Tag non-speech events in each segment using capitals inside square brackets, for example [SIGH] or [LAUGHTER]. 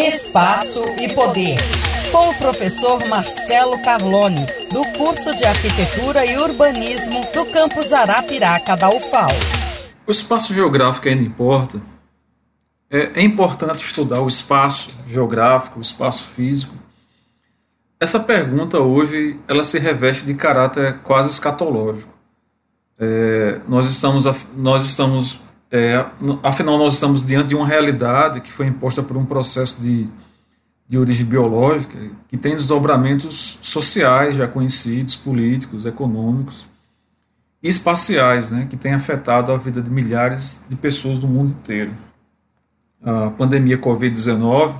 Espaço e Poder, com o professor Marcelo Carlone, do curso de Arquitetura e Urbanismo do campus Arapiraca da UFAL. O espaço geográfico ainda importa? É, é importante estudar o espaço geográfico, o espaço físico. Essa pergunta hoje ela se reveste de caráter quase escatológico. É, nós estamos, nós estamos é, afinal, nós estamos diante de uma realidade que foi imposta por um processo de, de origem biológica que tem desdobramentos sociais já conhecidos, políticos, econômicos e espaciais, né, que tem afetado a vida de milhares de pessoas do mundo inteiro. A pandemia Covid-19,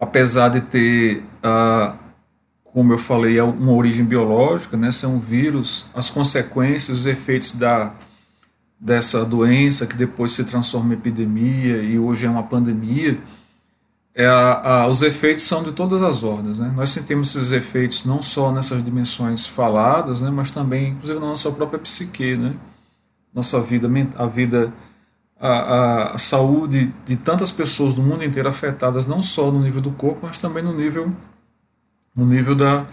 apesar de ter, ah, como eu falei, uma origem biológica, né, são vírus, as consequências, os efeitos da dessa doença que depois se transforma em epidemia e hoje é uma pandemia, é a, a, os efeitos são de todas as ordens. Né? Nós sentimos esses efeitos não só nessas dimensões faladas, né, mas também, inclusive, na nossa própria psique, né? nossa vida, a vida, a, a, saúde de tantas pessoas do mundo inteiro afetadas, não só no nível do corpo, mas também no nível, no nível da,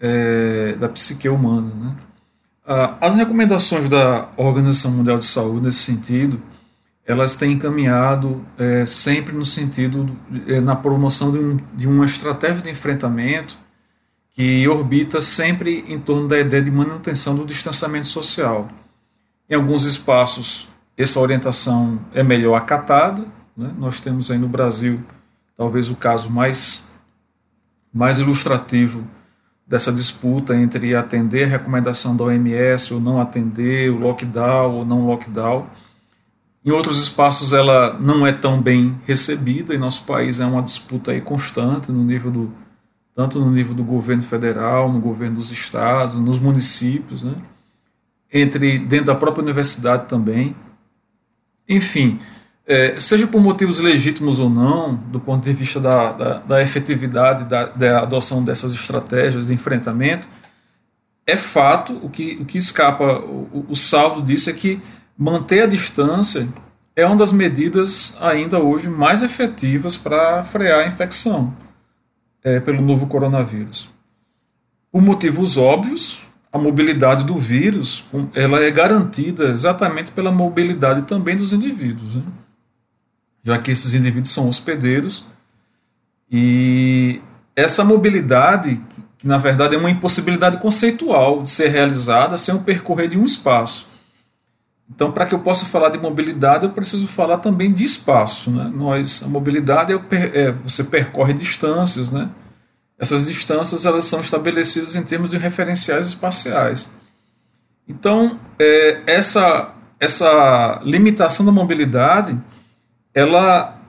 é, da psique humana. Né? Ah, as recomendações da Organização Mundial de Saúde nesse sentido, elas têm encaminhado é, sempre no sentido é, na promoção de, um, de, uma estratégia de enfrentamento que orbita sempre em torno da ideia de manutenção do distanciamento social. Em alguns espaços, essa orientação é melhor acatada. Né? Nós temos aí no Brasil, talvez o caso mais, mais ilustrativo dessa disputa entre atender a recomendação da OMS ou não atender, o lockdown ou não lockdown. Em outros espaços ela não é tão bem recebida, em nosso país é uma disputa aí constante no nível do tanto no nível do governo federal, no governo dos estados, nos municípios, né? entre dentro da própria universidade também. Enfim, é, seja por motivos legítimos ou não, do ponto de vista da, da, da efetividade da, da, adoção dessas estratégias de enfrentamento, é fato, o que, o que escapa, o, o saldo disso é que manter a distância é uma das medidas ainda hoje mais efetivas para frear a infecção é, pelo novo coronavírus. Por motivos óbvios, a mobilidade do vírus ela é garantida exatamente pela mobilidade também dos indivíduos. Né? Já que esses indivíduos são hospedeiros. E essa mobilidade, que na verdade é uma impossibilidade conceitual de ser realizada sem o percorrer de um espaço. Então, para que eu possa falar de mobilidade, eu preciso falar também de espaço. Né? Nós, a mobilidade é, é, você percorre distâncias, né? Essas distâncias elas são estabelecidas em termos de referenciais espaciais. Então, é, essa, essa limitação da mobilidade ela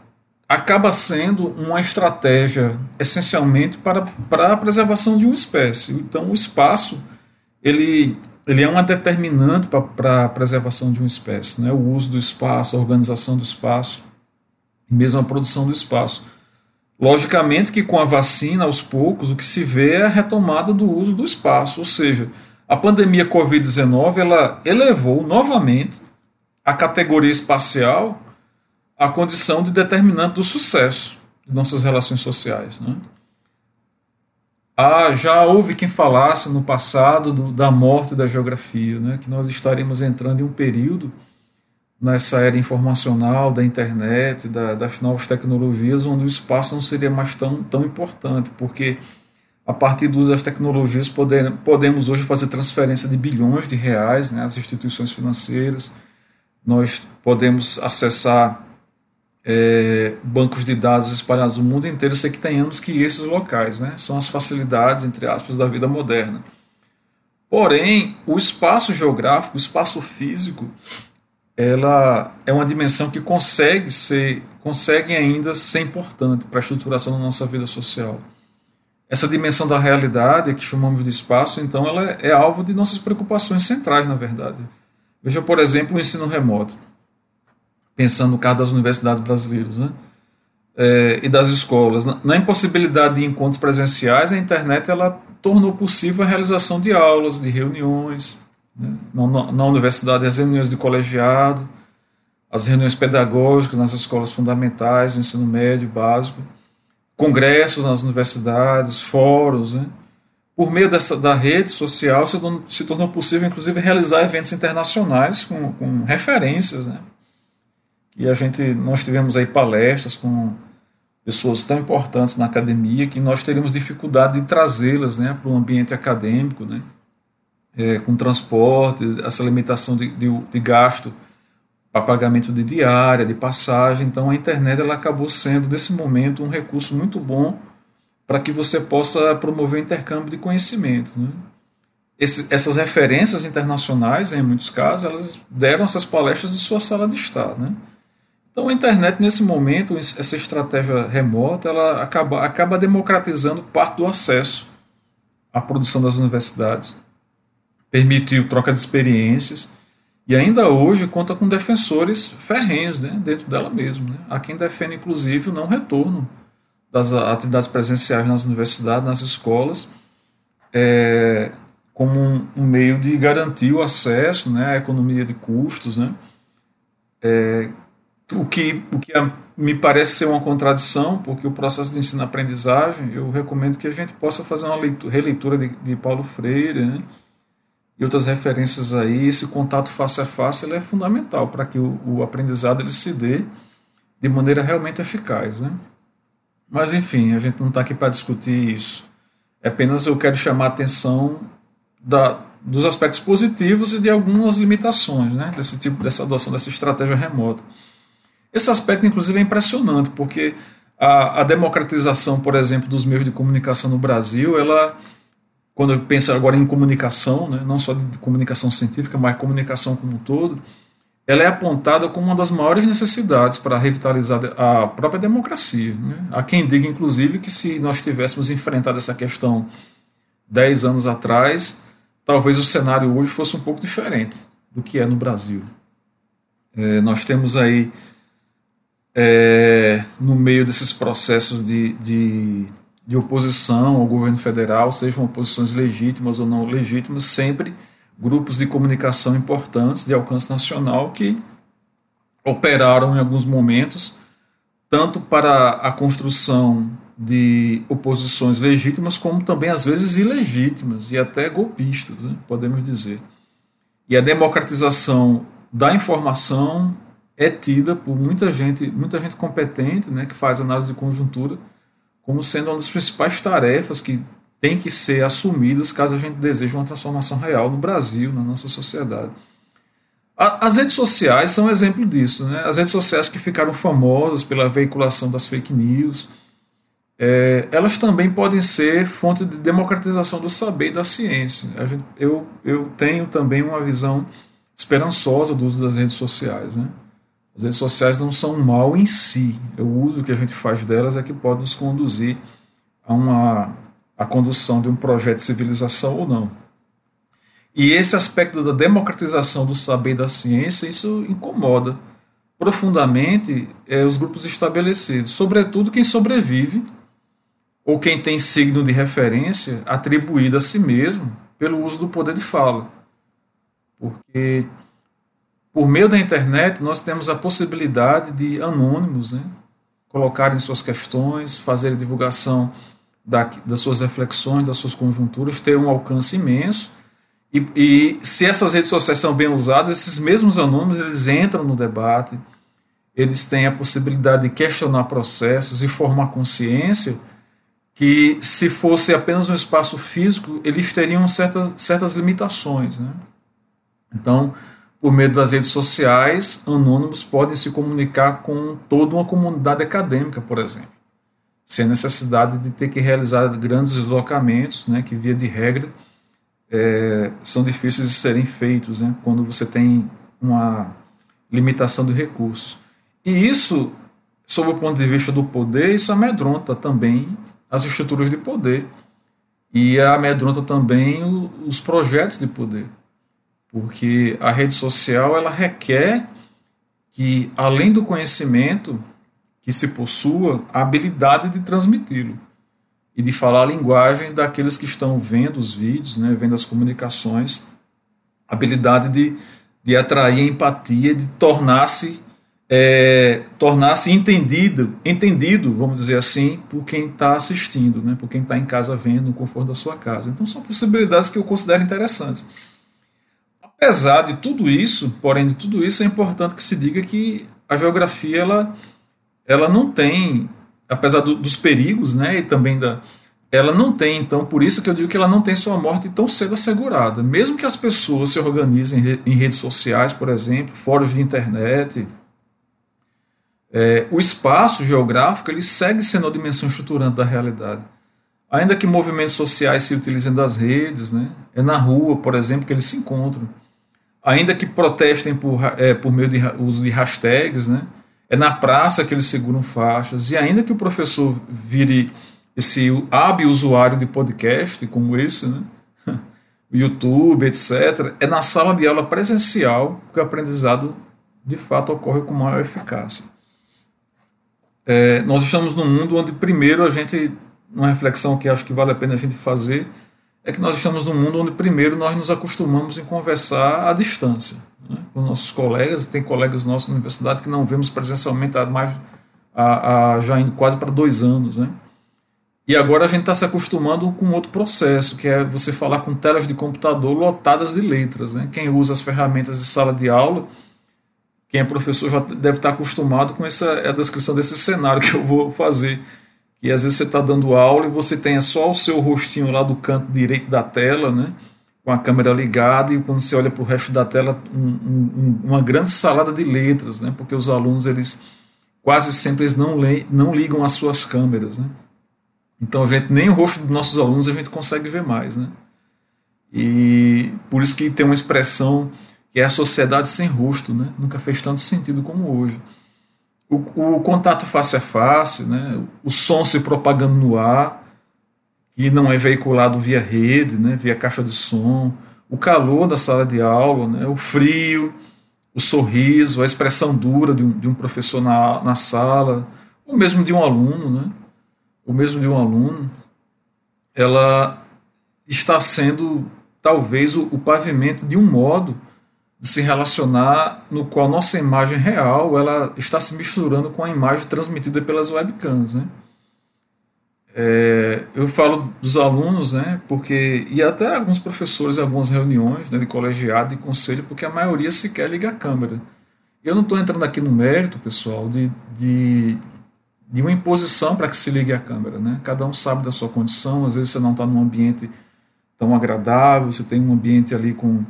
acaba sendo uma estratégia essencialmente para, para a preservação de uma espécie. Então, o espaço ele, ele é uma determinante para, para a preservação de uma espécie, né? o uso do espaço, a organização do espaço, e mesmo a produção do espaço. Logicamente que com a vacina, aos poucos, o que se vê é a retomada do uso do espaço, ou seja, a pandemia Covid-19 ela elevou novamente a categoria espacial a condição de determinante do sucesso de nossas relações sociais. Né? Ah, já houve quem falasse no passado do, da morte da geografia, né? que nós estaremos entrando em um período nessa era informacional, da internet, da, das novas tecnologias, onde o espaço não seria mais tão, tão importante, porque a partir do uso das tecnologias poder, podemos hoje fazer transferência de bilhões de reais né, às instituições financeiras, nós podemos acessar é, bancos de dados espalhados no mundo inteiro, sei que tenhamos que esses locais, né? São as facilidades, entre aspas, da vida moderna. Porém, o espaço geográfico, o espaço físico, ela é uma dimensão que consegue ser, consegue ainda ser importante para a estruturação da nossa vida social. Essa dimensão da realidade, que chamamos de espaço, então, ela é alvo de nossas preocupações centrais, na verdade. Veja, por exemplo, o ensino remoto pensando no caso das universidades brasileiras, né? É, e das escolas. Na, na, impossibilidade de encontros presenciais, a internet ela tornou possível a realização de aulas, de reuniões, né? na, na, na, universidade, as reuniões de colegiado, as reuniões pedagógicas nas escolas fundamentais, no ensino médio, básico. congressos nas universidades, fóruns, né? Por meio dessa, da rede social se, se tornou possível, inclusive, realizar eventos internacionais com, com referências, né? E a gente, nós tivemos aí palestras com pessoas tão importantes na academia que nós teríamos dificuldade de trazê-las né, para o ambiente acadêmico, né, é, com transporte, essa limitação de, de, de gasto para pagamento de diária, de passagem. Então a internet ela acabou sendo, nesse momento, um recurso muito bom para que você possa promover o intercâmbio de conhecimento. Né? Esse, essas referências internacionais, em muitos casos, elas deram essas palestras de sua sala de estar. Né? Então a internet nesse momento, essa estratégia remota, ela acaba, acaba democratizando parte do acesso à produção das universidades, permitiu troca de experiências e ainda hoje conta com defensores ferrenhos né, dentro dela mesmo. Né? Há quem defende inclusive o não retorno das atividades presenciais nas universidades, nas escolas, é, como um, um, meio de garantir o acesso, né, a economia de custos, né, é, o que, o que me parece ser uma contradição, porque o processo de ensino-aprendizagem, eu recomendo que a gente possa fazer uma leitura, releitura de, de Paulo Freire né, e outras referências aí. Esse contato face a face é fundamental para que o, o, aprendizado ele se dê de maneira realmente eficaz. Né? Mas, enfim, a gente não está aqui para discutir isso. É apenas eu quero chamar a atenção da, dos aspectos positivos e de algumas limitações né, desse tipo, dessa adoção dessa estratégia remota. Esse aspecto, inclusive, é impressionante, porque a, a, democratização, por exemplo, dos meios de comunicação no Brasil, ela, quando eu penso agora em comunicação, né, não só de comunicação científica, mas comunicação como um todo, ela é apontada como uma das maiores necessidades para revitalizar a própria democracia. Né? Há quem diga, inclusive, que se nós tivéssemos enfrentado essa questão dez anos atrás, talvez o cenário hoje fosse um pouco diferente do que é no Brasil. É, nós temos aí é, no meio desses processos de, de, de, oposição ao governo federal, sejam oposições legítimas ou não legítimas, sempre grupos de comunicação importantes de alcance nacional que operaram em alguns momentos tanto para a construção de oposições legítimas, como também às vezes ilegítimas e até golpistas, né, podemos dizer. E a democratização da informação é tida por muita gente, muita gente competente, né, que faz análise de conjuntura, como sendo uma das principais tarefas que tem que ser assumidas caso a gente deseje uma transformação real no Brasil, na nossa sociedade. as redes sociais são um exemplo disso, né? As redes sociais que ficaram famosas pela veiculação das fake news, é, elas também podem ser fonte de democratização do saber e da ciência. Gente, eu, eu tenho também uma visão esperançosa do uso das redes sociais, né? As redes sociais não são mal em si. O uso que a gente faz delas é que pode nos conduzir a uma a condução de um projeto de civilização ou não. E esse aspecto da democratização do saber e da ciência, isso incomoda profundamente é, os grupos estabelecidos, sobretudo quem sobrevive ou quem tem signo de referência atribuído a si mesmo pelo uso do poder de fala. Porque por meio da internet, nós temos a possibilidade de anônimos né, colocarem suas questões, fazerem divulgação da, das suas reflexões, das suas conjunturas, ter um alcance imenso. E, e, se essas redes sociais são bem usadas, esses mesmos anônimos eles entram no debate, eles têm a possibilidade de questionar processos e formar consciência que, se fosse apenas um espaço físico, eles teriam certas, certas limitações. Né? Então, por meio das redes sociais, anônimos podem se comunicar com toda uma comunidade acadêmica, por exemplo, sem necessidade de ter que realizar grandes deslocamentos, né, que via de regra é, são difíceis de serem feitos, né, quando você tem uma limitação de recursos. E isso, sob o ponto de vista do poder, isso amedronta também as estruturas de poder e amedronta também os projetos de poder porque a rede social ela requer que, além do conhecimento que se possua, a habilidade de transmiti-lo e de falar a linguagem daqueles que estão vendo os vídeos, né, vendo as comunicações, habilidade de, de atrair empatia, de tornar-se é, tornar-se entendido, entendido, vamos dizer assim, por quem está assistindo, né, por quem está em casa vendo, no conforto da sua casa. Então são possibilidades que eu considero interessantes. Apesar de tudo isso, porém de tudo isso, é importante que se diga que a geografia ela, ela não tem, apesar do, dos perigos, né, e também da, ela não tem, então, por isso que eu digo que ela não tem sua morte tão cedo assegurada. Mesmo que as pessoas se organizem em redes sociais, por exemplo, fóruns de internet, é, o espaço geográfico ele segue sendo a dimensão estruturante da realidade. Ainda que movimentos sociais se utilizem das redes, né, é na rua, por exemplo, que eles se encontram. Ainda que protestem por, é, por meio de uso de hashtags, né, é na praça que eles seguram faixas. E ainda que o professor vire esse hábil usuário de podcast como esse, né, [LAUGHS] YouTube, etc., é na sala de aula presencial que o aprendizado de fato ocorre com maior eficácia é, nós estamos num mundo onde, primeiro, a gente, uma reflexão que acho que vale a pena a gente fazer, é que nós estamos num mundo onde, primeiro, nós nos acostumamos em conversar à distância. Né, com nossos colegas, tem colegas nossos na universidade que não vemos presencialmente há mais, há já indo quase para dois anos. Né? E agora a gente está se acostumando com outro processo, que é você falar com telas de computador lotadas de letras. Né? Quem usa as ferramentas de sala de aula quem é professor já deve estar acostumado com essa a descrição desse cenário que eu vou fazer. Que às vezes você está dando aula e você tem só o seu rostinho lá do canto direito da tela, né? com a câmera ligada, e quando você olha para o resto da tela, um, um, uma grande salada de letras, né? porque os alunos, eles quase sempre eles não, leem, não ligam as suas câmeras. Né? Então, a gente, nem o rosto dos nossos alunos a gente consegue ver mais. Né? E por isso que tem uma expressão que é a sociedade sem rosto, né? nunca fez tanto sentido como hoje. O, o, contato face a face, né? o som se propagando no ar, que não é veiculado via rede, né? via caixa de som, o calor da sala de aula, né? o frio, o sorriso, a expressão dura de um, de um professor na, na sala, ou mesmo de um aluno, né? ou mesmo de um aluno, ela está sendo talvez o, o pavimento de um modo se relacionar no qual nossa imagem real ela está se misturando com a imagem transmitida pelas webcams, né? É, eu falo dos alunos, né, porque e até alguns professores em algumas reuniões né, de colegiado e conselho, porque a maioria sequer liga a câmera. Eu não estou entrando aqui no mérito, pessoal, de, de, de uma imposição para que se ligue a câmera, né? Cada um sabe da sua condição. Às vezes você não está num ambiente tão agradável, você tem um ambiente ali com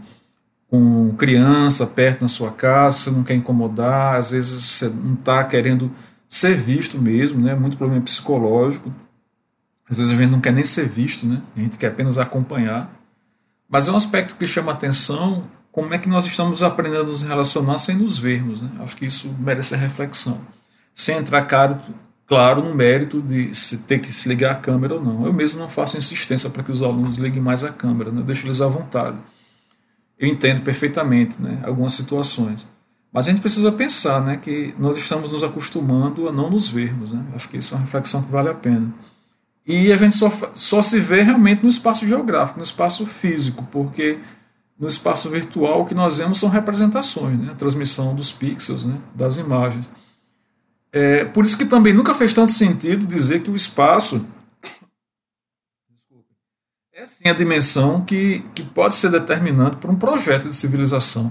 com criança perto na sua casa, você não quer incomodar, às vezes você não está querendo ser visto mesmo, né? Muito problema psicológico. Às vezes a gente não quer nem ser visto, né? A gente quer apenas acompanhar. Mas é um aspecto que chama atenção como é que nós estamos aprendendo a nos relacionar sem nos vermos, né? Acho que isso merece reflexão. Sem entrar caro, claro no mérito de se ter que se ligar a câmera ou não. Eu mesmo não faço insistência para que os alunos liguem mais a câmera, né? Eu deixo eles à vontade eu entendo perfeitamente né, algumas situações. Mas a gente precisa pensar né, que nós estamos nos acostumando a não nos vermos. Né? Acho que isso é uma reflexão que vale a pena. E a gente só, só se vê realmente no espaço geográfico, no espaço físico, porque no espaço virtual o que nós vemos são representações, né? a transmissão dos pixels, né? das imagens. É, por isso que também nunca fez tanto sentido dizer que o espaço é sim a dimensão que, que pode ser determinante para um projeto de civilização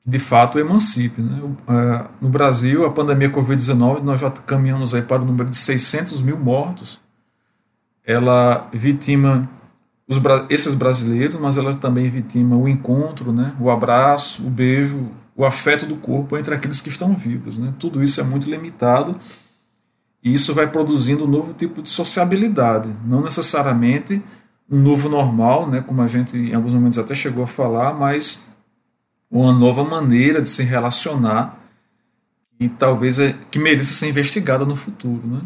que de fato emancipe. Né? É, no Brasil, a pandemia Covid-19, nós já caminhamos aí para o número de 600 mil mortos. Ela vitima os, esses brasileiros, mas ela também vitima o encontro, né? o abraço, o beijo, o afeto do corpo entre aqueles que estão vivos. Né? Tudo isso é muito limitado e isso vai produzindo um novo tipo de sociabilidade, não necessariamente um novo normal, né, como a gente em alguns momentos até chegou a falar, mas uma nova maneira de se relacionar e talvez é, que mereça ser investigada no futuro. Né?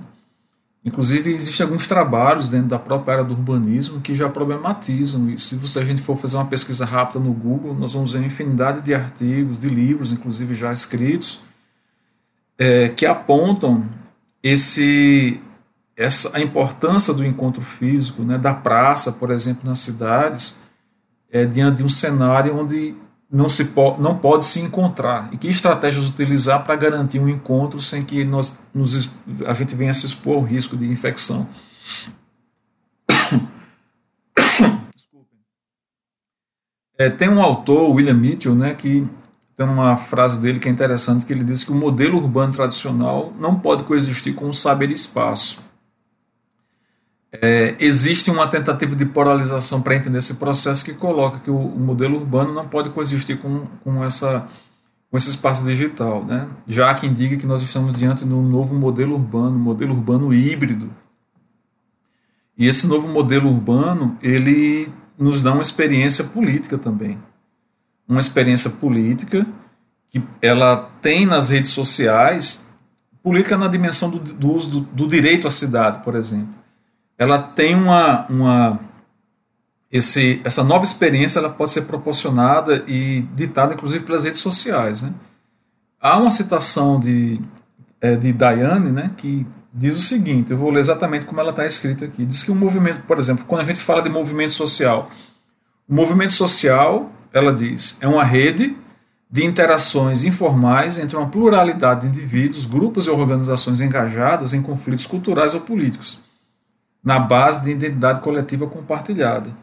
Inclusive, existem alguns trabalhos dentro da própria área do urbanismo que já problematizam isso. Se a gente for fazer uma pesquisa rápida no Google, nós vamos ver infinidade de artigos, de livros, inclusive já escritos, é, que apontam esse, essa, a importância do encontro físico, né, da praça, por exemplo, nas cidades, é, diante de um cenário onde não, se po não pode se encontrar e que estratégias utilizar para garantir um encontro sem que nós, nos, a gente venha se expor ao risco de infecção. [COUGHS] É, tem um autor, William Mitchell, né, que tem uma frase dele que é interessante, que ele diz que o modelo urbano tradicional não pode coexistir com o saber espaço. É, existe uma tentativa de polarização para entender esse processo que coloca que o, o, modelo urbano não pode coexistir com, com, essa, com esse espaço digital. Né? Já que indica que nós estamos diante de um novo modelo urbano, modelo urbano híbrido. E esse novo modelo urbano, ele nos dá uma experiência política também. Uma experiência política que ela tem nas redes sociais, política na dimensão do, do uso do, do direito à cidade, por exemplo ela tem uma, uma esse, essa nova experiência ela pode ser proporcionada e ditada inclusive pelas redes sociais. Né? Há uma citação de, é, de Diane né, que diz o seguinte: eu vou ler exatamente como ela está escrita aqui. Diz que o movimento, por exemplo, quando a gente fala de movimento social, o movimento social, ela diz, é uma rede de interações informais entre uma pluralidade de indivíduos, grupos e organizações engajadas em conflitos culturais ou políticos na base de identidade coletiva compartilhada.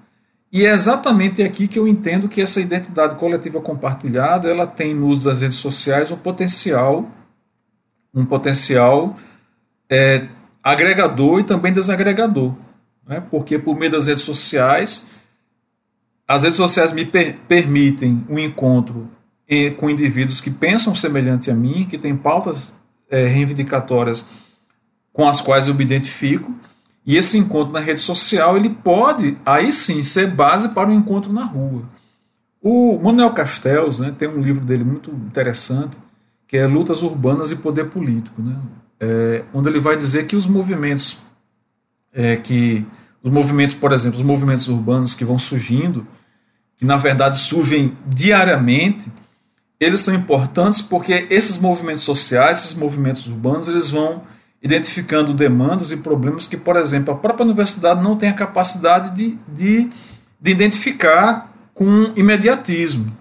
E é exatamente aqui que eu entendo que essa identidade coletiva compartilhada ela tem no uso das redes sociais um potencial, um potencial é, agregador e também desagregador, né? porque por meio das redes sociais as redes sociais me per permitem um encontro com indivíduos que pensam semelhante a mim, que têm pautas é, reivindicatórias com as quais eu me identifico e esse encontro na rede social ele pode, aí sim, ser base para um encontro na rua. O Manuel Castells né, tem um livro dele muito interessante, que é Lutas Urbanas e Poder Político, né, é, onde ele vai dizer que os movimentos, é, que os movimentos, por exemplo, os movimentos urbanos que vão surgindo, que na verdade surgem diariamente, eles são importantes porque esses movimentos sociais, esses movimentos urbanos, eles vão identificando demandas e problemas que, por exemplo, a própria universidade não tem a capacidade de, de, de identificar com imediatismo.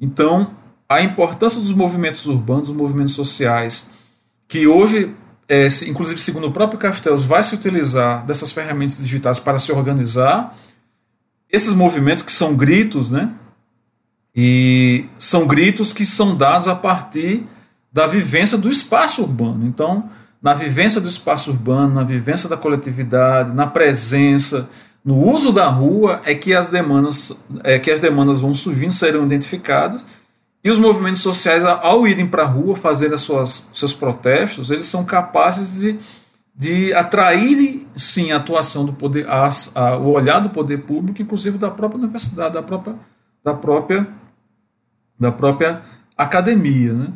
Então, a importância dos movimentos urbanos, dos movimentos sociais, que hoje, é, inclusive segundo o próprio Castells, vai se utilizar dessas ferramentas digitais para se organizar, esses movimentos que são gritos, né? E são gritos que são dados a partir da vivência do espaço urbano. Então, na vivência do espaço urbano, na vivência da coletividade, na presença, no uso da rua é que as demandas, é que as demandas vão surgindo, serão identificadas e os movimentos sociais, ao irem para a rua fazer as suas, seus protestos, eles são capazes de, de atrair, sim, a atuação do poder, a, a, o olhar do poder público, inclusive da própria universidade, da própria, da própria, da própria academia. Né?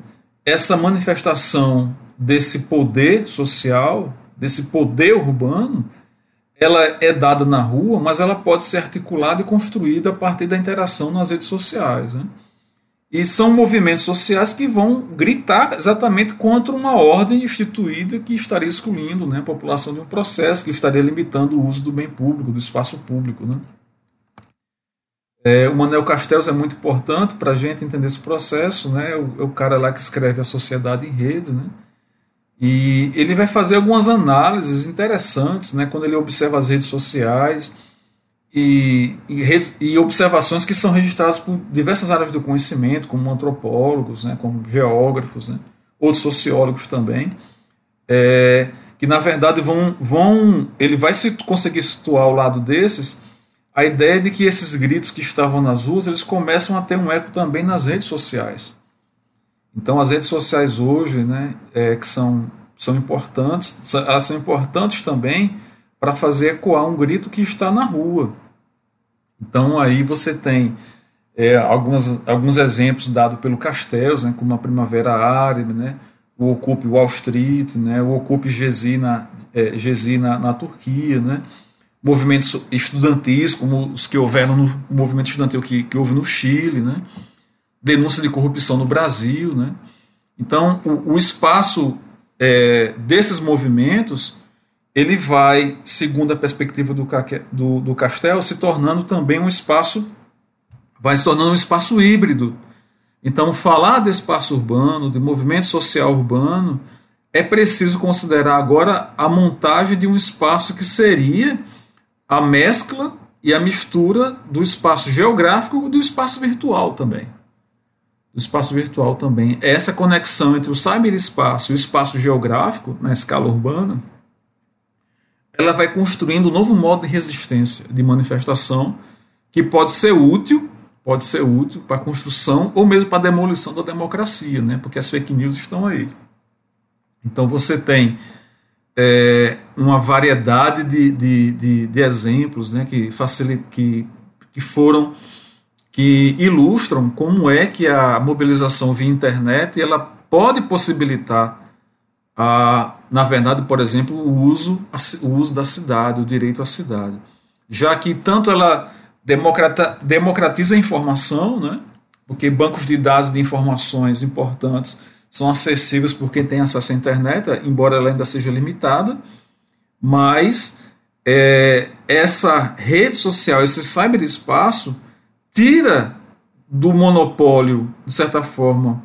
Essa manifestação desse poder social, desse poder urbano, ela é dada na rua, mas ela pode ser articulada e construída a partir da interação nas redes sociais. Né? E são movimentos sociais que vão gritar exatamente contra uma ordem instituída que estaria excluindo né, a população de um processo, que estaria limitando o uso do bem público, do espaço público. Né? É, o Manuel Castells é muito importante para a gente entender esse processo, né? O, é o cara lá que escreve A Sociedade em Rede, né? E ele vai fazer algumas análises interessantes né, quando ele observa as redes sociais e, e, redes, e observações que são registradas por diversas áreas do conhecimento, como antropólogos, né, como geógrafos, né, outros sociólogos também, é, que na verdade vão, vão. Ele vai se conseguir situar ao lado desses a ideia de que esses gritos que estavam nas ruas eles começam a ter um eco também nas redes sociais. Então, as redes sociais hoje, né, é, que são, são importantes, elas são importantes também para fazer ecoar um grito que está na rua. Então, aí você tem é, algumas, alguns exemplos dados pelo Castells, né, como a Primavera Árabe, né, o Ocupe Wall Street, né, o Ocupe Gezi na, é, Gezi na, na Turquia, né, movimentos estudantis, como os que houveram no movimento estudantil que, que houve no Chile, né, denúncia de corrupção no Brasil. Né? Então, o, o espaço é, desses movimentos ele vai, segundo a perspectiva do, do, do Castel, se tornando também um espaço vai se tornando um espaço híbrido. Então, falar de espaço urbano, de movimento social urbano, é preciso considerar agora a montagem de um espaço que seria a mescla e a mistura do espaço geográfico e do espaço virtual também. Do espaço virtual também. Essa conexão entre o cyberespaço e o espaço geográfico, na escala urbana, ela vai construindo um novo modo de resistência, de manifestação, que pode ser útil, pode ser útil para a construção ou mesmo para a demolição da democracia, né? porque as fake news estão aí. Então você tem é, uma variedade de, de, de, de, exemplos né, que, facilita, que, que foram que ilustram como é que a mobilização via internet ela pode possibilitar a, na verdade, por exemplo, o uso, o uso da cidade, o direito à cidade. Já que tanto ela democrata, democratiza a informação, né, porque bancos de dados de informações importantes são acessíveis por quem tem acesso à internet, embora ela ainda seja limitada, mas é, essa rede social, esse cyberespaço, tira do monopólio, de certa forma,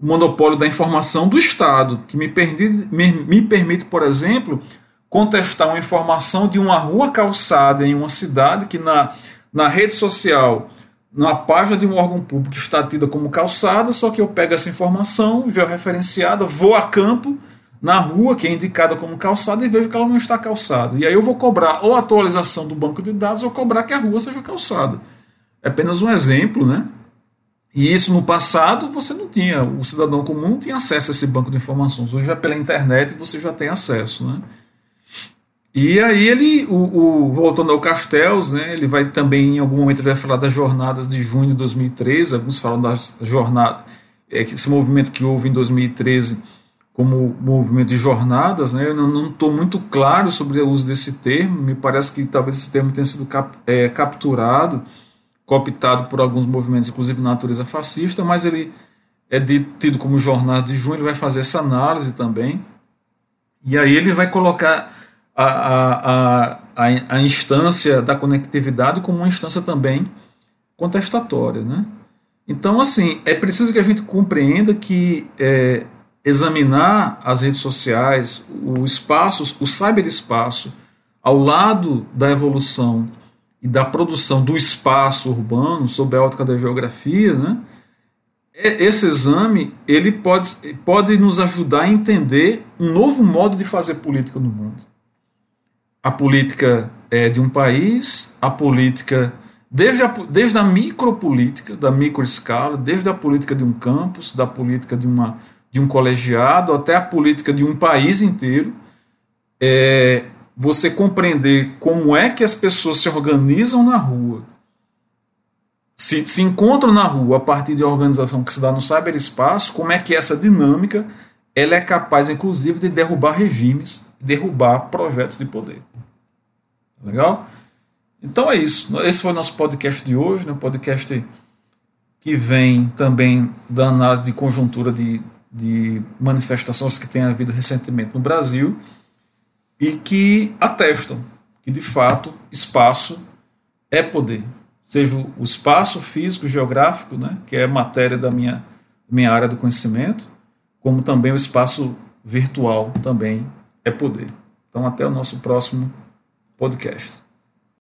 o monopólio da informação do Estado, que me permite, me, me permite, por exemplo, contestar uma informação de uma rua calçada em uma cidade que na, na rede social, na página de um órgão público está tida como calçada, só que eu pego essa informação, referenciada, vou a campo na rua que é indicada como calçada e vejo que ela não está calçada. E aí eu vou cobrar ou atualização do banco de dados ou cobrar que a rua seja calçada. É apenas um exemplo, né? E isso no passado você não tinha, o cidadão comum não tinha acesso a esse banco de informações. Hoje já pela internet você já tem acesso, né? E aí ele, o, o, voltando ao Castells, né, ele vai também, em algum momento, ele vai falar das jornadas de junho de 2013, alguns falam das jornadas, é, esse movimento que houve em 2013 como movimento de jornadas, né, eu não estou muito claro sobre o uso desse termo, me parece que talvez esse termo tenha sido cap, é, capturado, cooptado por alguns movimentos, inclusive de natureza fascista, mas ele é tido como jornada de junho, ele vai fazer essa análise também, e aí ele vai colocar a, a, a, a instância da conectividade como uma instância também contestatória, né? Então, assim, é preciso que a gente compreenda que é, examinar as redes sociais, o espaço, o cyberespaço, ao lado da evolução e da produção do espaço urbano, sob a ótica da geografia, né, esse exame ele pode, pode nos ajudar a entender um novo modo de fazer política no mundo. A política é de um país, a política, desde a, desde a micropolítica, da microescala, desde a política de um campus, da política de, uma, de um colegiado, até a política de um país inteiro, é, você compreender como é que as pessoas se organizam na rua, se, se encontram na rua a partir de uma organização que se dá no cyberespaço, como é que essa dinâmica ela é capaz, inclusive, de derrubar regimes, derrubar projetos de poder. Legal? Então é isso. Esse foi o nosso podcast de hoje, né? podcast que vem também da análise de conjuntura de, de manifestações que tem havido recentemente no Brasil e que atestam que, de fato, espaço é poder. Seja o espaço físico, geográfico, né, que é matéria da minha, minha área do conhecimento, como também o espaço virtual também é poder. Então, até o nosso próximo podcast.